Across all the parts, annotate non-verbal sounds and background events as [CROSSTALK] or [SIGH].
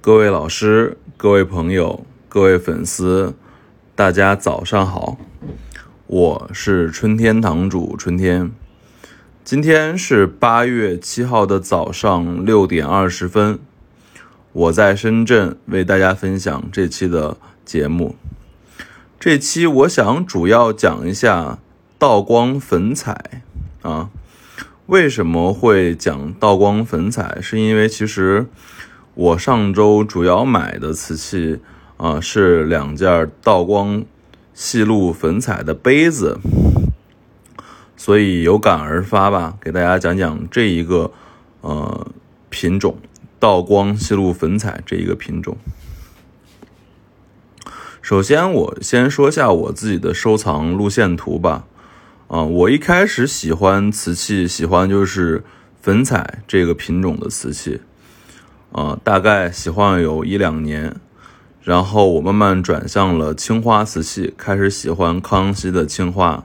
各位老师、各位朋友、各位粉丝，大家早上好，我是春天堂主春天。今天是八月七号的早上六点二十分，我在深圳为大家分享这期的节目。这期我想主要讲一下道光粉彩啊。为什么会讲道光粉彩？是因为其实我上周主要买的瓷器啊是两件道光细路粉彩的杯子，所以有感而发吧，给大家讲讲这一个呃品种道光细路粉彩这一个品种。首先，我先说下我自己的收藏路线图吧。啊，我一开始喜欢瓷器，喜欢就是粉彩这个品种的瓷器，啊，大概喜欢有一两年，然后我慢慢转向了青花瓷器，开始喜欢康熙的青花，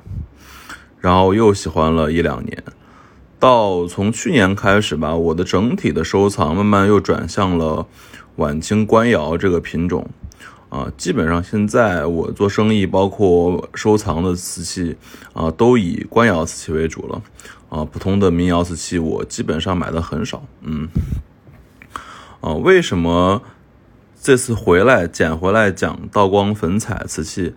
然后又喜欢了一两年，到从去年开始吧，我的整体的收藏慢慢又转向了晚清官窑这个品种。啊，基本上现在我做生意，包括收藏的瓷器啊，都以官窑瓷器为主了。啊，普通的民窑瓷器我基本上买的很少。嗯，啊，为什么这次回来捡回来讲道光粉彩瓷器？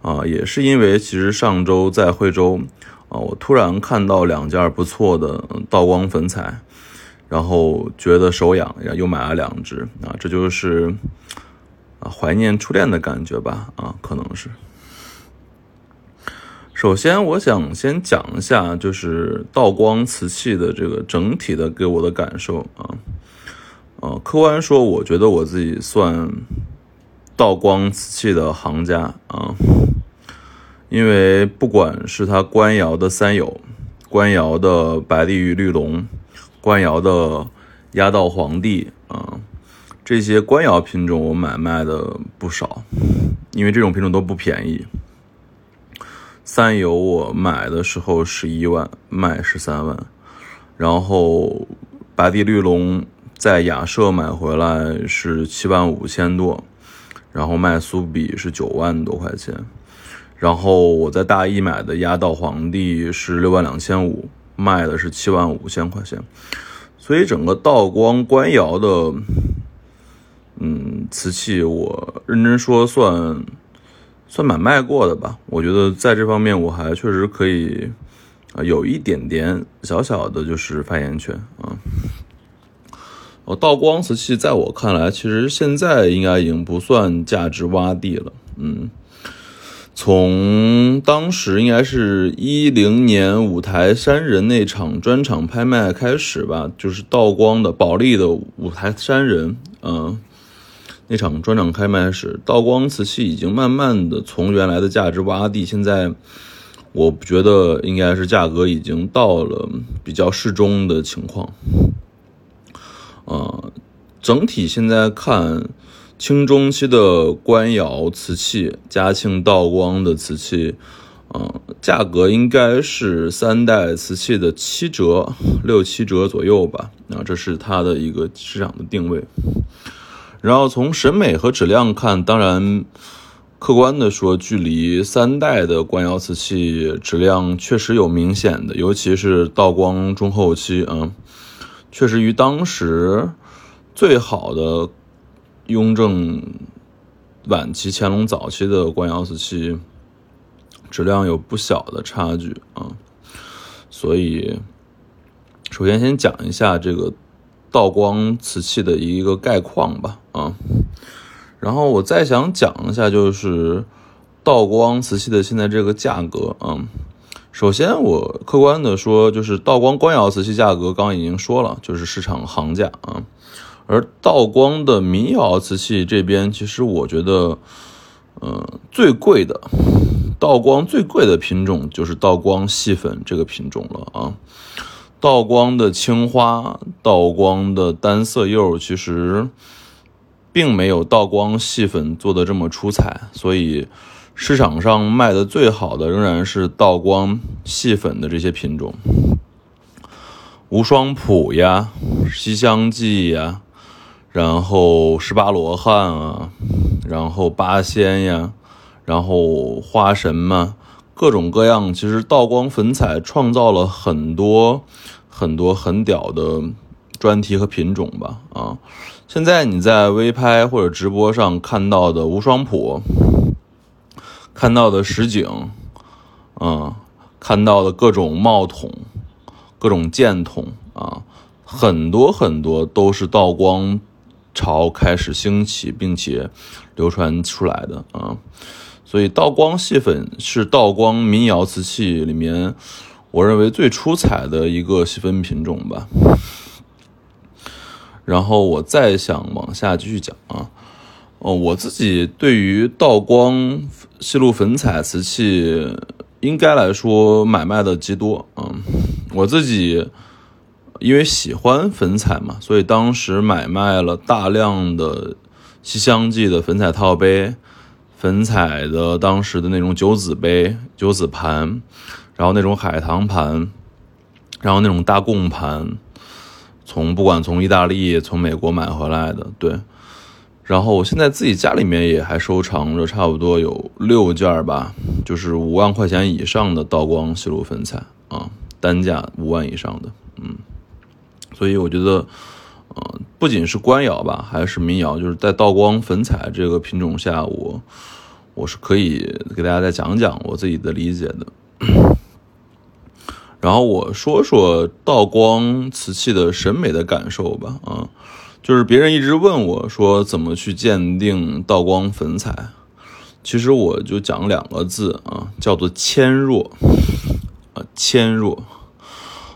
啊，也是因为其实上周在惠州啊，我突然看到两件不错的道光粉彩，然后觉得手痒，然后又买了两只。啊，这就是。啊，怀念初恋的感觉吧，啊，可能是。首先，我想先讲一下，就是道光瓷器的这个整体的给我的感受啊。呃，客观说，我觉得我自己算道光瓷器的行家啊，因为不管是它官窑的三友、官窑的白丽玉绿龙、官窑的压道皇帝啊。这些官窑品种我买卖的不少，因为这种品种都不便宜。三友我买的时候十一万，卖十三万，然后白地绿龙在雅舍买回来是七万五千多，然后卖苏比是九万多块钱，然后我在大一买的压道皇帝是六万两千五，卖的是七万五千块钱，所以整个道光官窑的。嗯，瓷器我认真说算算买卖过的吧。我觉得在这方面我还确实可以啊，有一点点小小的就是发言权啊。道光瓷器在我看来，其实现在应该已经不算价值洼地了。嗯，从当时应该是一零年五台山人那场专场拍卖开始吧，就是道光的保利的五台山人，嗯。那场专场开卖时，道光瓷器已经慢慢的从原来的价值洼地，现在我觉得应该是价格已经到了比较适中的情况。呃，整体现在看清中期的官窑瓷器，嘉庆、道光的瓷器，啊，价格应该是三代瓷器的七折、六七折左右吧。啊，这是它的一个市场的定位。然后从审美和质量看，当然，客观的说，距离三代的官窑瓷器质量确实有明显的，尤其是道光中后期啊，确实与当时最好的雍正晚期、乾隆早期的官窑瓷器质量有不小的差距啊。所以，首先先讲一下这个。道光瓷器的一个概况吧，啊，然后我再想讲一下，就是道光瓷器的现在这个价格啊。首先，我客观的说，就是道光官窑瓷器价格，刚刚已经说了，就是市场行价啊。而道光的民窑瓷器这边，其实我觉得，嗯，最贵的道光最贵的品种就是道光细粉这个品种了啊。道光的青花、道光的单色釉，其实并没有道光细粉做的这么出彩，所以市场上卖的最好的仍然是道光细粉的这些品种，无双谱呀、西厢记呀，然后十八罗汉啊，然后八仙呀，然后花神嘛，各种各样。其实道光粉彩创造了很多很多很屌的专题和品种吧。啊，现在你在微拍或者直播上看到的无双谱，看到的实景，啊，看到的各种帽筒、各种箭筒啊，很多很多都是道光。朝开始兴起，并且流传出来的啊，所以道光细粉是道光民窑瓷器里面我认为最出彩的一个细分品种吧。然后我再想往下继续讲啊，哦，我自己对于道光西路粉彩瓷器，应该来说买卖的极多嗯，我自己。因为喜欢粉彩嘛，所以当时买卖了大量的西厢记的粉彩套杯，粉彩的当时的那种九子杯、九子盘，然后那种海棠盘，然后那种大贡盘，从不管从意大利、从美国买回来的，对。然后我现在自己家里面也还收藏着差不多有六件吧，就是五万块钱以上的道光西路粉彩啊，单价五万以上的，嗯。所以我觉得，呃，不仅是官窑吧，还是民窑，就是在道光粉彩这个品种下，我我是可以给大家再讲讲我自己的理解的。然后我说说道光瓷器的审美的感受吧，啊，就是别人一直问我说怎么去鉴定道光粉彩，其实我就讲两个字啊，叫做纤弱，啊，纤弱。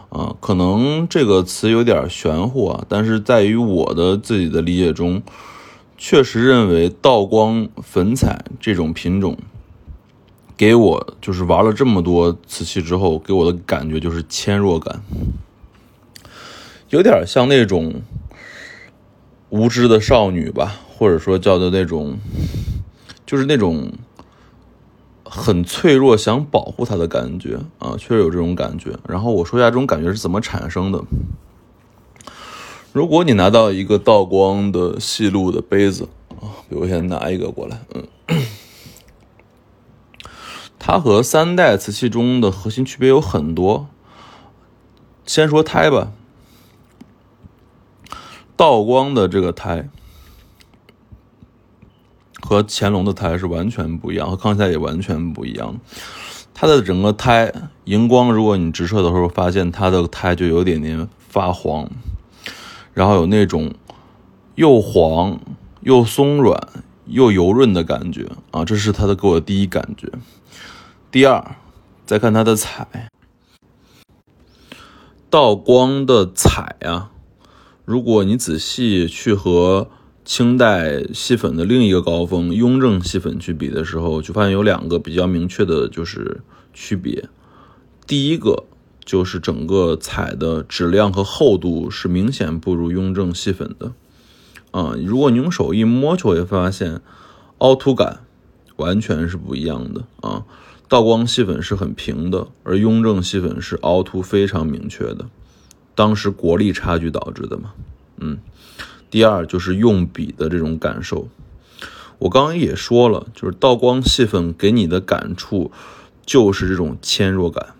啊，可能这个词有点玄乎啊，但是在于我的自己的理解中，确实认为道光粉彩这种品种，给我就是玩了这么多瓷器之后，给我的感觉就是纤弱感，有点像那种无知的少女吧，或者说叫做那种，就是那种。很脆弱，想保护她的感觉啊，确实有这种感觉。然后我说一下这种感觉是怎么产生的。如果你拿到一个道光的细路的杯子啊，比如先拿一个过来，嗯，它和三代瓷器中的核心区别有很多。先说胎吧，道光的这个胎。和乾隆的胎是完全不一样，和康熙也完全不一样。它的整个胎荧光，如果你直射的时候，发现它的胎就有点点发黄，然后有那种又黄又松软又油润的感觉啊，这是它的给我的第一感觉。第二，再看它的彩，道光的彩啊，如果你仔细去和。清代细粉的另一个高峰雍正细粉去比的时候，就发现有两个比较明确的，就是区别。第一个就是整个彩的质量和厚度是明显不如雍正细粉的。啊，如果你用手一摸，就会发现凹凸感完全是不一样的。啊，道光细粉是很平的，而雍正细粉是凹凸非常明确的。当时国力差距导致的嘛，嗯。第二就是用笔的这种感受，我刚刚也说了，就是道光细粉给你的感触就是这种纤弱感。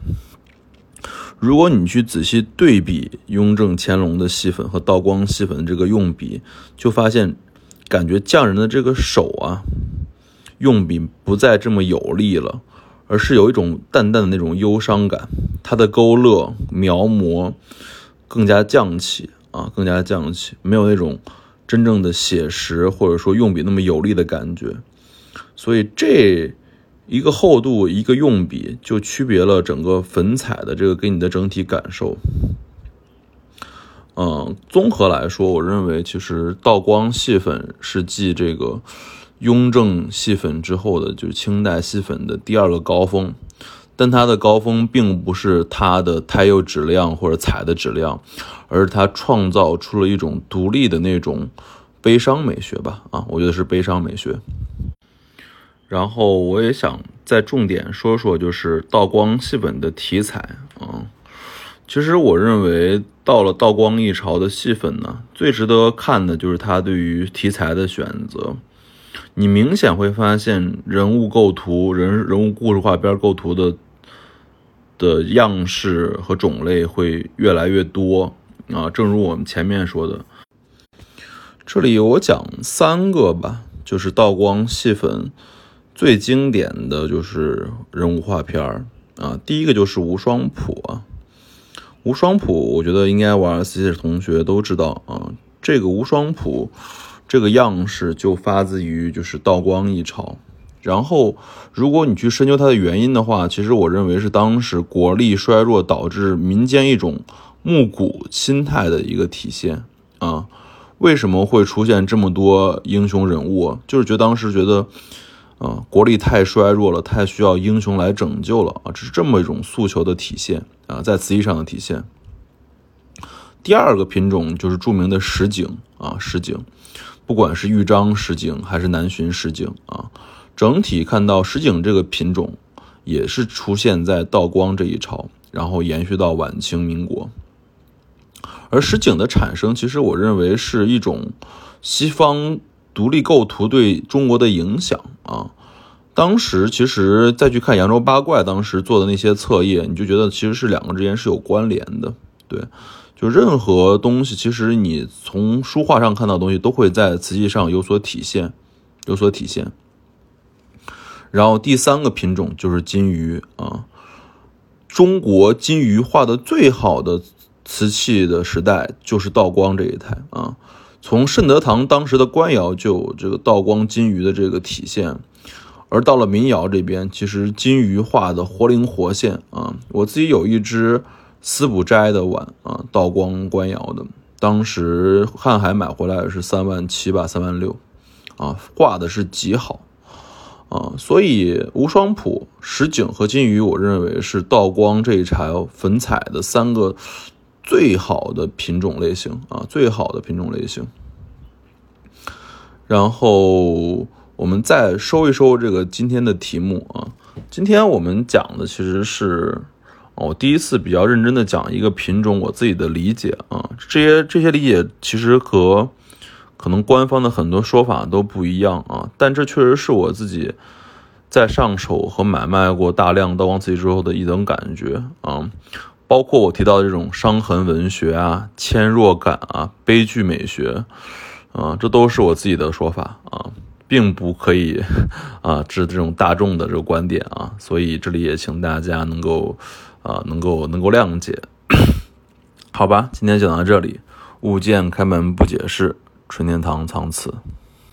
如果你去仔细对比雍正、乾隆的细粉和道光细粉的这个用笔，就发现感觉匠人的这个手啊，用笔不再这么有力了，而是有一种淡淡的那种忧伤感，它的勾勒描摹更加匠气。啊，更加匠气，没有那种真正的写实或者说用笔那么有力的感觉，所以这一个厚度，一个用笔，就区别了整个粉彩的这个给你的整体感受。嗯，综合来说，我认为其实道光细粉是继这个雍正细粉之后的，就是清代细粉的第二个高峰。但它的高峰并不是它的胎釉质量或者彩的质量，而是它创造出了一种独立的那种悲伤美学吧？啊，我觉得是悲伤美学。然后我也想再重点说说，就是道光细粉的题材啊，其实我认为，到了道光一朝的戏粉呢，最值得看的就是他对于题材的选择。你明显会发现，人物构图、人人物故事画边构图的的样式和种类会越来越多啊。正如我们前面说的，这里我讲三个吧，就是道光戏粉最经典的就是人物画片儿啊。第一个就是无双谱啊。无双谱，我觉得应该玩 C 的同学都知道啊。这个无双谱，这个样式就发自于就是道光一朝。然后，如果你去深究它的原因的话，其实我认为是当时国力衰弱导致民间一种慕古心态的一个体现啊。为什么会出现这么多英雄人物？就是觉得当时觉得。啊，国力太衰弱了，太需要英雄来拯救了啊！这是这么一种诉求的体现啊，在词义上的体现。第二个品种就是著名的实景啊，实景，不管是豫章实景还是南巡实景啊，整体看到实景这个品种也是出现在道光这一朝，然后延续到晚清民国。而实景的产生，其实我认为是一种西方。独立构图对中国的影响啊，当时其实再去看扬州八怪当时做的那些册页，你就觉得其实是两个之间是有关联的。对，就任何东西，其实你从书画上看到的东西，都会在瓷器上有所体现，有所体现。然后第三个品种就是金鱼啊，中国金鱼画的最好的瓷器的时代就是道光这一台啊。从慎德堂当时的官窑就有这个道光金鱼的这个体现，而到了民窑这边，其实金鱼画的活灵活现啊！我自己有一只司补斋的碗啊，道光官窑的，当时瀚海买回来是三万七吧，三万六，啊，画的是极好啊！所以无双谱、石井和金鱼，我认为是道光这一茬粉彩的三个。最好的品种类型啊，最好的品种类型。然后我们再收一收这个今天的题目啊。今天我们讲的其实是我第一次比较认真的讲一个品种，我自己的理解啊。这些这些理解其实和可能官方的很多说法都不一样啊，但这确实是我自己在上手和买卖过大量刀光瓷器之后的一种感觉啊。包括我提到的这种伤痕文学啊、纤弱感啊、悲剧美学，啊，这都是我自己的说法啊，并不可以 [LAUGHS] 啊，指这种大众的这个观点啊，所以这里也请大家能够啊，能够能够谅解，[COUGHS] 好吧？今天讲到这里，物件开门不解释，纯天堂藏词。